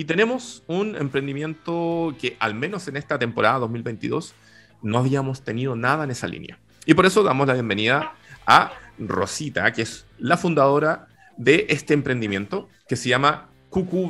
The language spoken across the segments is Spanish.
Y tenemos un emprendimiento que al menos en esta temporada 2022 no habíamos tenido nada en esa línea. Y por eso damos la bienvenida a Rosita, que es la fundadora de este emprendimiento que se llama Cucu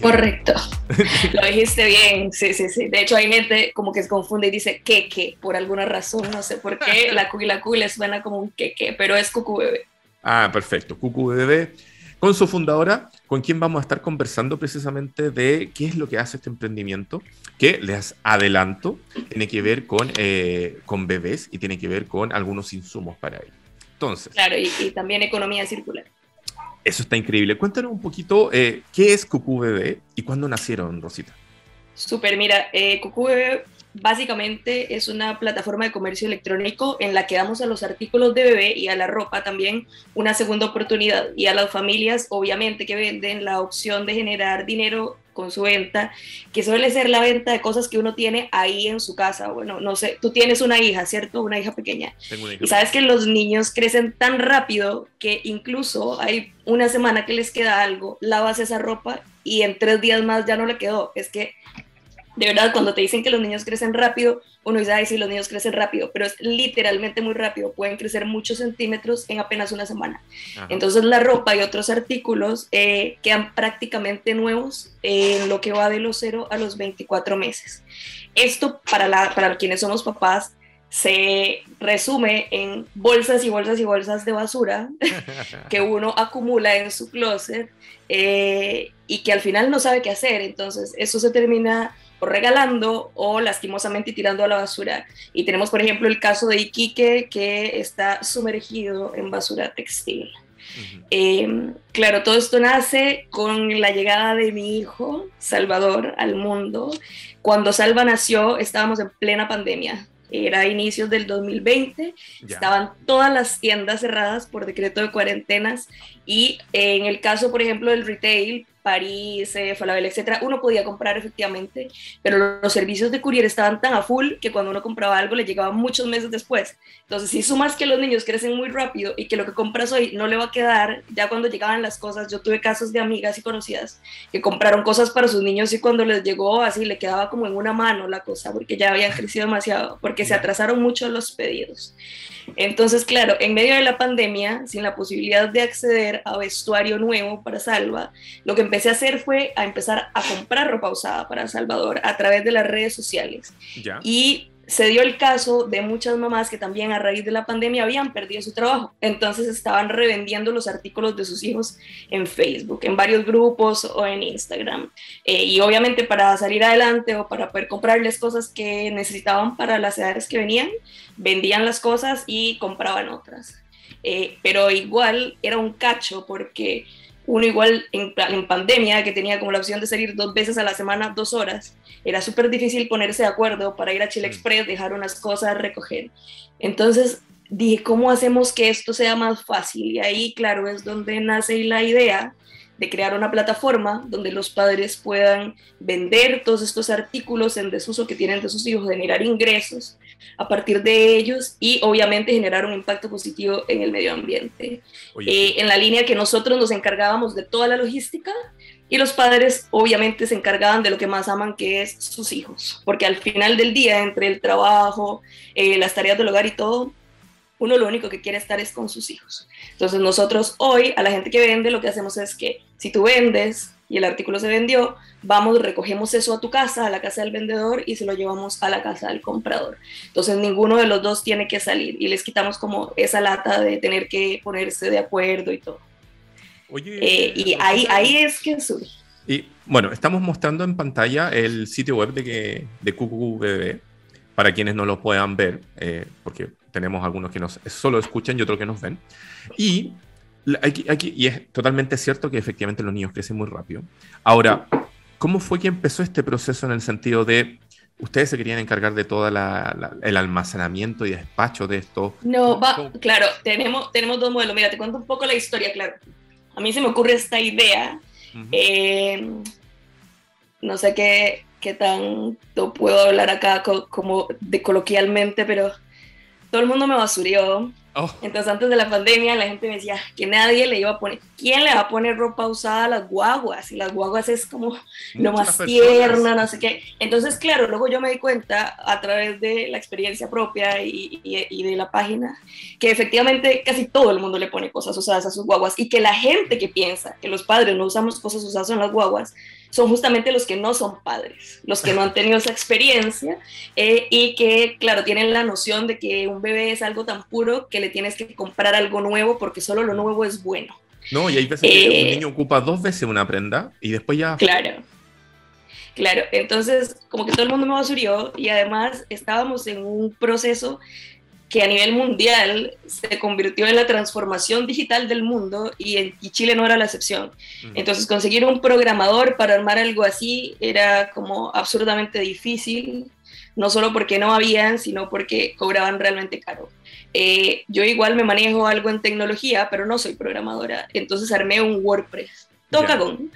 Correcto. lo dijiste bien. Sí, sí, sí. De hecho, hay gente como que se confunde y dice queque por alguna razón. No sé por qué. La Q y la Q le suena como un queque, pero es Cucu Bebé. Ah, perfecto. Cucu Bebé. Con su fundadora, con quien vamos a estar conversando precisamente de qué es lo que hace este emprendimiento, que les adelanto, tiene que ver con, eh, con bebés y tiene que ver con algunos insumos para ello. Entonces. Claro, y, y también economía circular. Eso está increíble. Cuéntanos un poquito eh, qué es Cucú Bebé y cuándo nacieron, Rosita. Súper, mira, eh, Bebé básicamente es una plataforma de comercio electrónico en la que damos a los artículos de bebé y a la ropa también una segunda oportunidad y a las familias obviamente que venden la opción de generar dinero con su venta, que suele ser la venta de cosas que uno tiene ahí en su casa. Bueno, no sé, tú tienes una hija, ¿cierto? Una hija pequeña. Y sabes que los niños crecen tan rápido que incluso hay una semana que les queda algo, lavas esa ropa y en tres días más ya no le quedó. Es que de verdad, cuando te dicen que los niños crecen rápido, uno dice, ay, sí, los niños crecen rápido, pero es literalmente muy rápido, pueden crecer muchos centímetros en apenas una semana. Entonces la ropa y otros artículos eh, quedan prácticamente nuevos en lo que va de los 0 a los 24 meses. Esto para, la, para quienes somos papás se resume en bolsas y bolsas y bolsas de basura que uno acumula en su closet eh, y que al final no sabe qué hacer. Entonces eso se termina o regalando o lastimosamente tirando a la basura. Y tenemos, por ejemplo, el caso de Iquique que está sumergido en basura textil. Em, claro, todo esto nace con la llegada de mi hijo, Salvador, al mundo. Cuando Salva nació, estábamos en plena pandemia. Era inicios del 2020, estaban todas las tiendas cerradas por decreto de cuarentenas y en el caso, por ejemplo, del retail, París, eh, Falabella, etcétera, uno podía comprar efectivamente, pero los servicios de courier estaban tan a full que cuando uno compraba algo le llegaba muchos meses después. Entonces, si sumas que los niños crecen muy rápido y que lo que compras hoy no le va a quedar, ya cuando llegaban las cosas, yo tuve casos de amigas y conocidas que compraron cosas para sus niños y cuando les llegó así le quedaba como en una mano la cosa, porque ya habían crecido demasiado, porque se atrasaron mucho los pedidos. Entonces, claro, en medio de la pandemia, sin la posibilidad de acceder a vestuario nuevo para Salva, lo que empecé a hacer fue a empezar a comprar ropa usada para Salvador a través de las redes sociales. Y se dio el caso de muchas mamás que también a raíz de la pandemia habían perdido su trabajo. Entonces estaban revendiendo los artículos de sus hijos en Facebook, en varios grupos o en Instagram. Eh, y obviamente para salir adelante o para poder comprarles cosas que necesitaban para las edades que venían, vendían las cosas y compraban otras. Eh, pero igual era un cacho porque uno igual en, en, pandemia, que tenía como la opción de salir dos veces a la semana, dos horas, era súper difícil ponerse de acuerdo para ir a Chile mm. Express, dejar unas cosas, recoger. Entonces dije, ¿cómo hacemos que esto sea más fácil? Y ahí, claro, es donde nace la idea de crear una plataforma donde los padres puedan vender todos estos artículos en desuso que tienen de sus hijos, generar ingresos a partir de ellos y obviamente generar un impacto positivo en el medio ambiente. Eh, en la línea que nosotros nos encargábamos de toda la logística y los padres obviamente se encargaban de lo que más aman, que es sus hijos, porque al final del día, entre el trabajo, eh, las tareas del hogar y todo, uno lo único que quiere estar es con sus hijos. Entonces nosotros hoy a la gente que vende lo que hacemos es que si tú vendes y el artículo se vendió, vamos, recogemos eso a tu casa, a la casa del vendedor y se lo llevamos a la casa del comprador. Entonces ninguno de los dos tiene que salir y les quitamos como esa lata de tener que ponerse de acuerdo y todo. Oye, eh, y ahí, ahí es que surge. Y bueno, estamos mostrando en pantalla el sitio web de, que, de QQBB para quienes no lo puedan ver, eh, porque tenemos algunos que nos solo escuchan y otros que nos ven. Y, aquí, aquí, y es totalmente cierto que efectivamente los niños crecen muy rápido. Ahora, ¿cómo fue que empezó este proceso en el sentido de ustedes se querían encargar de todo el almacenamiento y despacho de esto. No, va, claro, tenemos, tenemos dos modelos. Mira, te cuento un poco la historia, claro. A mí se me ocurre esta idea. Eh, no sé qué, qué tanto puedo hablar acá como de coloquialmente, pero todo el mundo me basurió Oh. Entonces antes de la pandemia la gente me decía que nadie le iba a poner, ¿quién le va a poner ropa usada a las guaguas? Y las guaguas es como lo más tierno, no sé qué. Entonces, claro, luego yo me di cuenta a través de la experiencia propia y, y, de la página que efectivamente casi todo el mundo le pone cosas usadas a sus guaguas y que la gente que piensa que los padres no usamos cosas usadas en las guaguas son justamente los que no son padres, los que no han tenido esa experiencia eh, y que, claro, tienen la noción de que un bebé es algo tan puro que le tienes que comprar algo nuevo porque solo lo nuevo es bueno. No, y hay veces que un eh, niño ocupa dos veces una prenda y después ya... Claro. Claro, entonces como que todo el mundo me basurió y además estábamos en un proceso que a nivel mundial se convirtió en la transformación digital del mundo y, en, Chile no era la excepción. Entonces conseguir un programador para armar algo así era como absurdamente difícil, no solo porque no habían, sino porque cobraban realmente caro. Eh, yo igual me manejo algo en tecnología, pero no soy programadora, entonces armé un WordPress. Toca con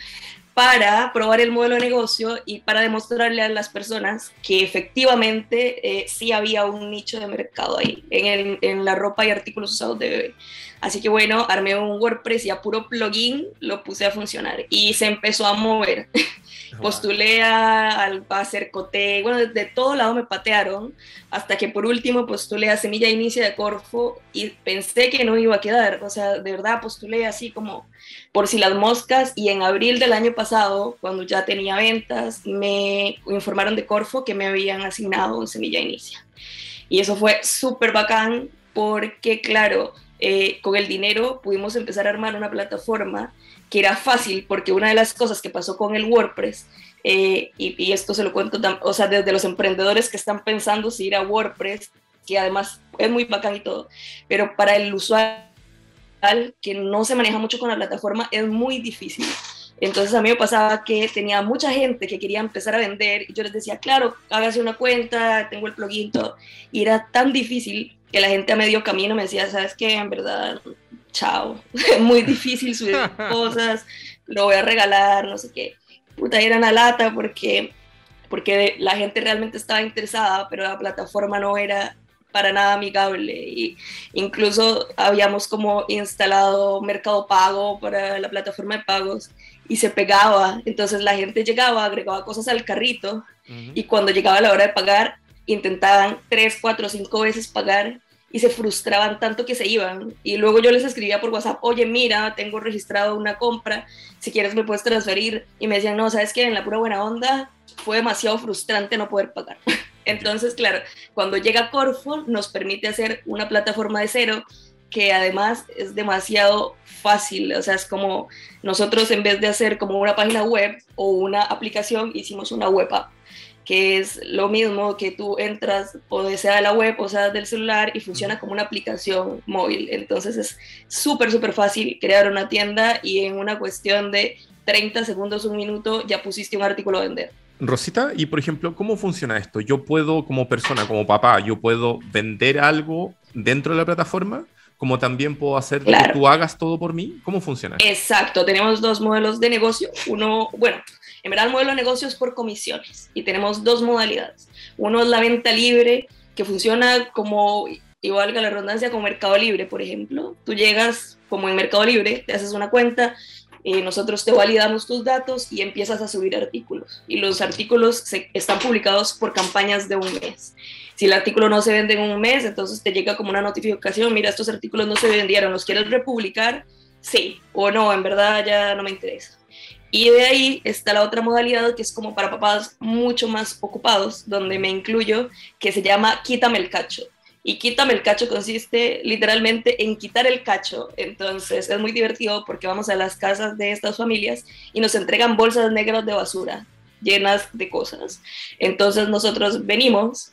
para probar el modelo de negocio y para demostrarle a las personas que efectivamente eh, sí había un nicho de mercado ahí, en, en, la ropa y artículos usados de bebé. Así que bueno, armé un WordPress y a puro plugin lo puse a funcionar y se empezó a mover. Postulé a, a hacer cote, bueno, de, todo lado me patearon, hasta que por último postulé a Semilla Inicia de Corfo y pensé que no iba a quedar, o sea, de verdad postulé así como por si las moscas y en abril del año pasado, cuando ya tenía ventas, me informaron de Corfo que me habían asignado un Semilla Inicia. Y eso fue súper bacán porque, claro, eh, con el dinero pudimos empezar a armar una plataforma que era fácil, porque una de las cosas que pasó con el WordPress, eh, y, esto se lo cuento, o sea, desde los emprendedores que están pensando si ir a WordPress, que además es muy bacán y todo, pero para el usuario que no se maneja mucho con la plataforma es muy difícil. Entonces a mí me pasaba que tenía mucha gente que quería empezar a vender y yo les decía, claro, hágase una cuenta, tengo el plugin, todo. Y era tan difícil que la gente a medio camino me decía, ¿sabes qué? En verdad, chao, muy difícil subir cosas, lo voy a regalar, no sé qué. Puta, era una lata porque, porque la gente realmente estaba interesada, pero la plataforma no era para nada amigable. Y incluso habíamos como instalado Mercado Pago para la plataforma de pagos y se pegaba, entonces la gente llegaba, agregaba cosas al carrito y cuando llegaba la hora de pagar intentaban tres, cuatro, cinco veces pagar y se frustraban tanto que se iban. Y luego yo les escribía por WhatsApp, oye, mira, tengo registrado una compra, si quieres me puedes transferir. Y me decían, no, sabes que en la pura buena onda fue demasiado frustrante no poder pagar. Entonces, claro, cuando llega Corfo nos permite hacer una plataforma de cero que además es demasiado fácil, o sea, es como nosotros en vez de hacer como una página web o una aplicación, hicimos una web app que es lo mismo que tú entras o sea de la web o sea del celular y funciona como una aplicación móvil. Entonces es súper, súper fácil crear una tienda y en una cuestión de 30 segundos, un minuto, ya pusiste un artículo a vender. Rosita, y por ejemplo, ¿cómo funciona esto? Yo puedo, como persona, como papá, yo puedo vender algo dentro de la plataforma, como también puedo hacer que tú hagas todo por mí. ¿Cómo funciona? Exacto, tenemos dos modelos de negocio. Uno, bueno, en verdad, el modelo de negocio es por comisiones y tenemos dos modalidades. Uno es la venta libre, que funciona como, igual que la redundancia, como Mercado Libre, por ejemplo. Tú llegas como en Mercado Libre, te haces una cuenta, eh, nosotros te validamos tus datos y empiezas a subir artículos. Y los artículos se, están publicados por campañas de un mes. Si el artículo no se vende en un mes, entonces te llega como una notificación, mira, estos artículos no se vendieron, ¿los quieres republicar? Sí, o no, en verdad ya no me interesa. Y de ahí está la otra modalidad que es como para papás mucho más ocupados, donde me incluyo, que se llama Quítame el cacho. Y Quítame el cacho consiste literalmente en quitar el cacho. Entonces es muy divertido porque vamos a las casas de estas familias y nos entregan bolsas negras de basura llenas de cosas. Entonces nosotros venimos,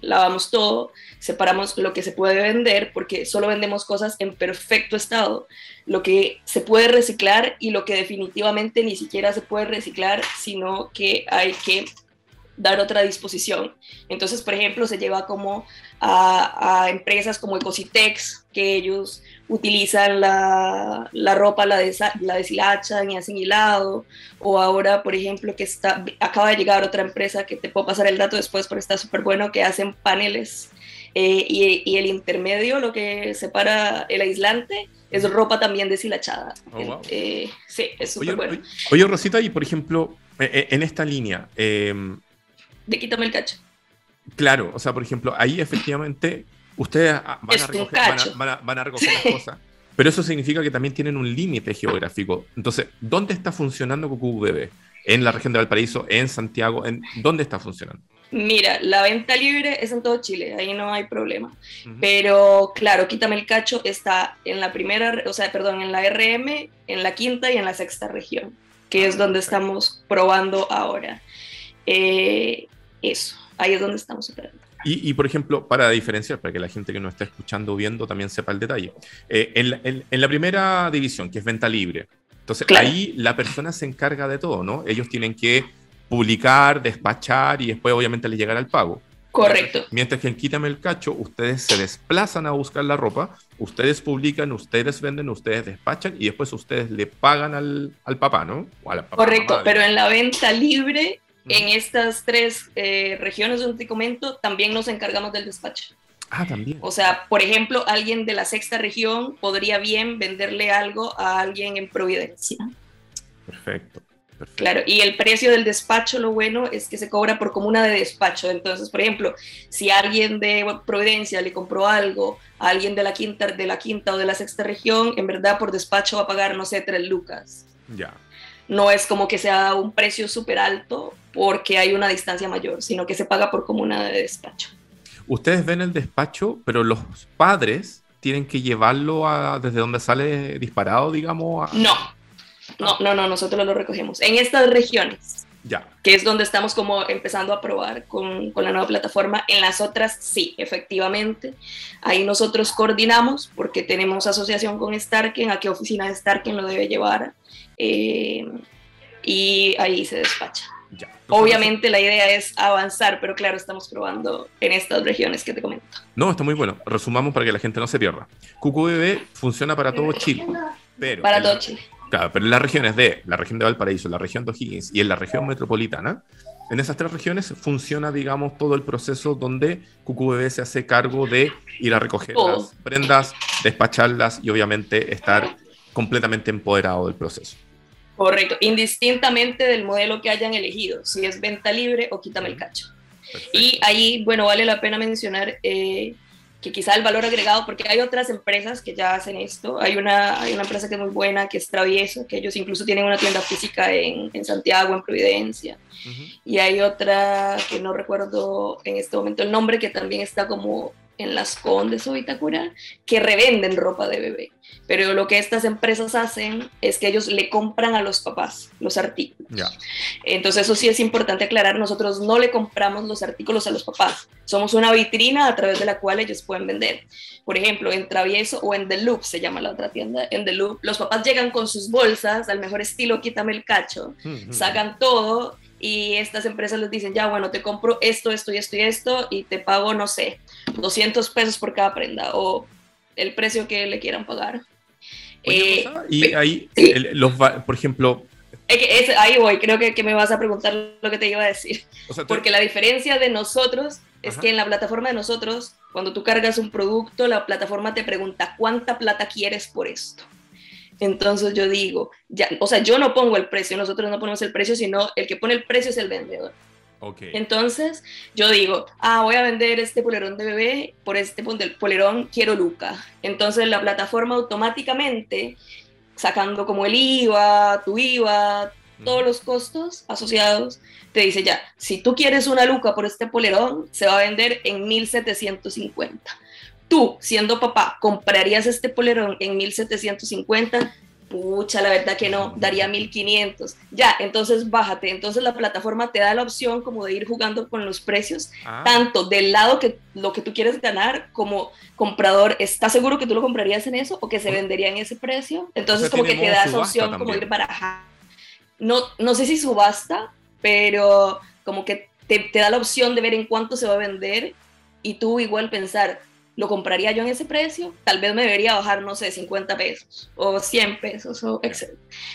lavamos todo, separamos lo que se puede vender, porque solo vendemos cosas en perfecto estado, lo que se puede reciclar y lo que definitivamente ni siquiera se puede reciclar, sino que hay que dar otra disposición. Entonces, por ejemplo, se lleva como a, empresas como Ecositex, que ellos utilizan la, la ropa, la, la deshilachan y hacen hilado, o ahora, por ejemplo, que está, acaba de llegar otra empresa, que te puedo pasar el dato después, pero está súper bueno, que hacen paneles eh, y, el intermedio, lo que separa el aislante, es ropa también deshilachada. Oh, eh, sí, es súper bueno. Oye, Rosita, y por ejemplo, en esta línea... Em, de quítame el cacho. Claro, o sea, por ejemplo, ahí efectivamente ustedes van, a recoger, van, a, recoger, las cosas, pero eso significa que también tienen un límite geográfico. Entonces, ¿dónde está funcionando CucuBB? ¿En la región de Valparaíso? ¿En Santiago? ¿En dónde está funcionando? Mira, la venta libre es en todo Chile, ahí no hay problema. Pero claro, quítame el cacho, está en la primera, o sea, perdón, en la RM, en la quinta y en la sexta región, que es ah, donde estamos probando ahora. Eh, eso, ahí es donde estamos operando. Y, por ejemplo, para diferenciar, para que la gente que nos está escuchando o viendo también sepa el detalle, eh, en, la primera división, que es venta libre, entonces ahí la persona se encarga de todo, ¿no? Ellos tienen que publicar, despachar y después obviamente les llegará el pago. Correcto. Mientras que en Quítame el Cacho, ustedes se desplazan a buscar la ropa, ustedes publican, ustedes venden, ustedes despachan y después ustedes le pagan al, al papá, ¿no? Correcto, pero en la venta libre, en estas tres eh, regiones donde te comento, también nos encargamos del despacho. Ah, también. O sea, por ejemplo, alguien de la sexta región podría bien venderle algo a alguien en Providencia. Perfecto. Claro, y el precio del despacho, lo bueno es que se cobra por comuna de despacho. Entonces, por ejemplo, si alguien de Providencia le compró algo a alguien de la quinta, de la quinta o de la sexta región, en verdad por despacho va a pagar, no sé, tres lucas. Ya. No es como que sea un precio súper alto porque hay una distancia mayor, sino que se paga por comuna de despacho. Ustedes ven el despacho, pero los padres tienen que llevarlo a, desde donde sale disparado, digamos. No, no, no, no, nosotros lo recogemos. En estas regiones, ya. que es donde estamos como empezando a probar con, con, la nueva plataforma. En las otras, sí, efectivamente. Ahí nosotros coordinamos porque tenemos asociación con Starken, a qué oficina de Starken lo debe llevar. Eh, y ahí se despacha. Ya. Obviamente la idea es avanzar, pero claro, estamos probando en estas regiones que te comento. No, está muy bueno. Resumamos para que la gente no se pierda. QQBB funciona para todo Chile. Pero para todo Chile pero en las regiones de la región de Valparaíso, la región de O'Higgins y en la región metropolitana, en esas tres regiones funciona, digamos, todo el proceso donde QQBB se hace cargo de ir a recoger las prendas, despacharlas y obviamente estar completamente empoderado del proceso. Correcto, indistintamente del modelo que hayan elegido, si es venta libre o quítame el cacho. Y ahí, bueno, vale la pena mencionar eh, que quizá el valor agregado, porque hay otras empresas que ya hacen esto, hay una, hay una empresa que es muy buena, que es Travieso, que ellos incluso tienen una tienda física en, en Santiago, en Providencia, y hay otra que no recuerdo en este momento el nombre, que también está como en las Condes o Itacura, que revenden ropa de bebé. Pero lo que estas empresas hacen es que ellos le compran a los papás los artículos. Entonces eso sí es importante aclarar, nosotros no le compramos los artículos a los papás, somos una vitrina a través de la cual ellos pueden vender. Por ejemplo, en Travieso o en The Loop, se llama la otra tienda, en The Loop, los papás llegan con sus bolsas, al mejor estilo, quítame el cacho, sacan todo y estas empresas les dicen, ya, bueno, te compro esto, esto y esto y esto y te pago, no sé, 200 pesos por cada prenda o el precio que le quieran pagar. Eh, y ahí, los, por ejemplo... ahí voy, creo que, que, me vas a preguntar lo que te iba a decir. Porque la diferencia de nosotros es que en la plataforma de nosotros, cuando tú cargas un producto, la plataforma te pregunta cuánta plata quieres por esto. Entonces yo digo, ya, o sea, yo no pongo el precio, nosotros no ponemos el precio, sino el que pone el precio es el vendedor. Okay. Entonces yo digo, ah, voy a vender este polerón de bebé, por este polerón quiero Luca. Entonces la plataforma automáticamente, sacando como el IVA, tu IVA, todos los costos asociados, te dice ya, si tú quieres una Luca por este polerón, se va a vender en 1750 tú, siendo papá, comprarías este polerón en 1750, pucha, la verdad que no, daría 1500. Ya, entonces bájate. Entonces la plataforma te da la opción como de ir jugando con los precios, ah. tanto del lado que lo que tú quieres ganar como comprador, ¿estás seguro que tú lo comprarías en eso o que se vendería en ese precio? Entonces como que te da esa opción como ir barajando. No, no sé si subasta, pero como que te, te da la opción de ver en cuánto se va a vender y tú igual pensar, ¿lo compraría yo en ese precio? Tal vez me debería bajar, no sé, 50 pesos o 100 pesos o etc.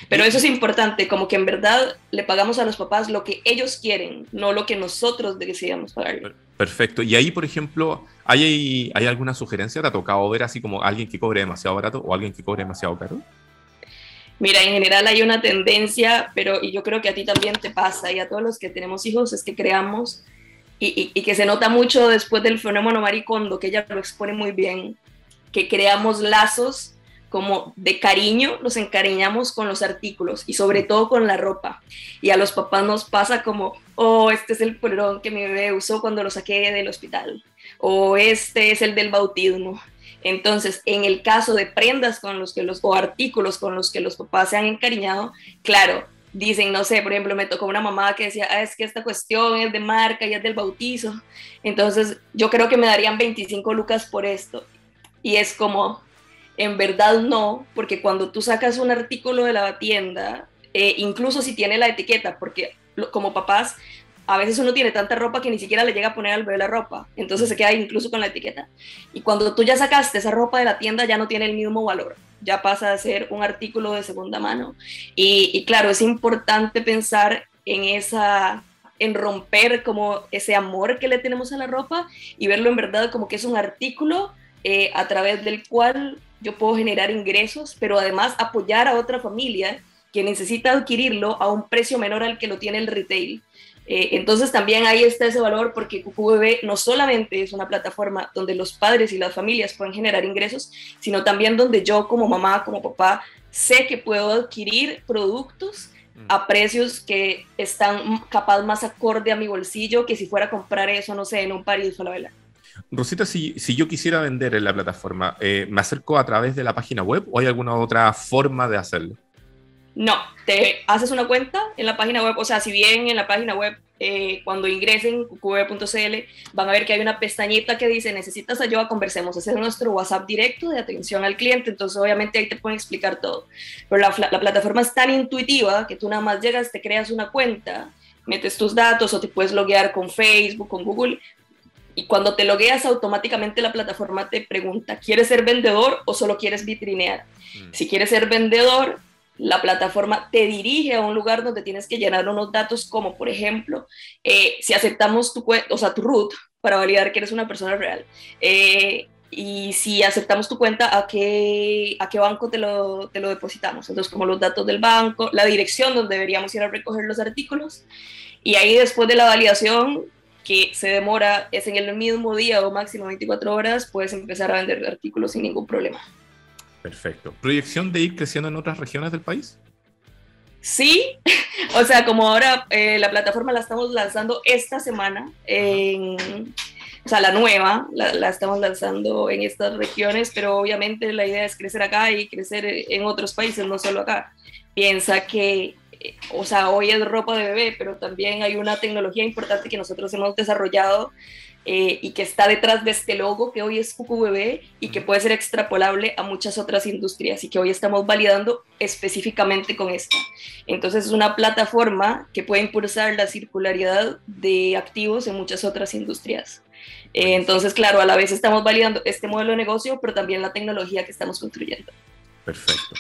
Pero eso es importante, como que en verdad le pagamos a los papás lo que ellos quieren, no lo que nosotros decidamos pagar. Perfecto. Y ahí, por ejemplo, ¿hay, ¿hay alguna sugerencia? ¿Te ha tocado ver así como alguien que cobre demasiado barato o alguien que cobre demasiado caro? Mira, en general hay una tendencia, pero y yo creo que a ti también te pasa y a todos los que tenemos hijos es que creamos y, y, que se nota mucho después del fenómeno maricondo, que ella lo expone muy bien, que creamos lazos como de cariño, nos encariñamos con los artículos y sobre todo con la ropa. Y a los papás nos pasa como, oh, este es el polerón que mi bebé usó cuando lo saqué del hospital, o este es el del bautismo. Entonces, en el caso de prendas con los que los, o artículos con los que los papás se han encariñado, claro, dicen, no sé, por ejemplo, me tocó una mamá que decía, ah, es que esta cuestión es de marca y es del bautizo. Entonces, yo creo que me darían 25 lucas por esto. Y es como, en verdad no, porque cuando tú sacas un artículo de la tienda, eh, incluso si tiene la etiqueta, porque como papás, a veces uno tiene tanta ropa que ni siquiera le llega a poner al bebé la ropa, entonces se queda incluso con la etiqueta. Y cuando tú ya sacaste esa ropa de la tienda, ya no tiene el mismo valor ya pasa a ser un artículo de segunda mano. Y, claro, es importante pensar en esa en romper como ese amor que le tenemos a la ropa y verlo en verdad como que es un artículo eh, a través del cual yo puedo generar ingresos, pero además apoyar a otra familia que necesita adquirirlo a un precio menor al que lo tiene el retail. Eh, entonces también ahí está ese valor porque QQBB no solamente es una plataforma donde los padres y las familias pueden generar ingresos, sino también donde yo como mamá, como papá, sé que puedo adquirir productos a mm. precios que están capaz más acorde a mi bolsillo que si fuera a comprar eso, no sé, en un París o la vela. Rosita, si, si, yo quisiera vender en la plataforma, eh, ¿me acerco a través de la página web o hay alguna otra forma de hacerlo? No, te haces una cuenta en la página web, o sea, si bien en la página web eh, cuando ingresen qb.cl van a ver que hay una pestañita que dice necesitas ayuda, conversemos. Ese es nuestro WhatsApp directo de atención al cliente, entonces obviamente ahí te pueden explicar todo. Pero la, la plataforma es tan intuitiva que tú nada más llegas, te creas una cuenta, metes tus datos o te puedes loguear con Facebook, con Google. Y cuando te logueas, automáticamente la plataforma te pregunta, ¿quieres ser vendedor o solo quieres vitrinear? Mm. Si quieres ser vendedor, la plataforma te dirige a un lugar donde tienes que llenar unos datos como, por ejemplo, eh, si aceptamos tu, o sea, tu root para validar que eres una persona real. Eh, y si aceptamos tu cuenta, ¿a qué, a qué banco te lo, te lo depositamos? Entonces, como los datos del banco, la dirección donde deberíamos ir a recoger los artículos. Y ahí después de la validación, que se demora, es en el mismo día o máximo 24 horas, puedes empezar a vender artículos sin ningún problema. Perfecto. ¿Proyección de ir creciendo en otras regiones del país? Sí, o sea, como ahora eh, la plataforma la estamos lanzando esta semana, en, o sea, la nueva, la, estamos lanzando en estas regiones, pero obviamente la idea es crecer acá y crecer en otros países, no solo acá. Piensa que, eh, o sea, hoy es ropa de bebé, pero también hay una tecnología importante que nosotros hemos desarrollado eh, y que está detrás de este logo que hoy es QQBB y que puede ser extrapolable a muchas otras industrias y que hoy estamos validando específicamente con esta. Entonces es una plataforma que puede impulsar la circularidad de activos en muchas otras industrias. Eh, entonces, claro, a la vez estamos validando este modelo de negocio, pero también la tecnología que estamos construyendo. Perfecto.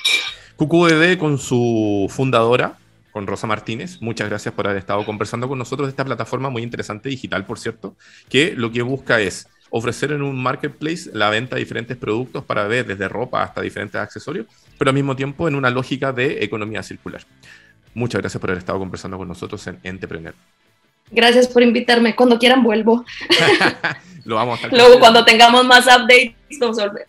QQBB con su fundadora, con Rosa Martínez. Muchas gracias por haber estado conversando con nosotros de esta plataforma muy interesante, digital, por cierto, que lo que busca es ofrecer en un marketplace la venta de diferentes productos para ver desde ropa hasta diferentes accesorios, pero al mismo tiempo en una lógica de economía circular. Muchas gracias por haber estado conversando con nosotros en Entrepreneur. Gracias por invitarme. Cuando quieran vuelvo. Lo vamos a estar Luego, cuando tengamos más updates, a volver.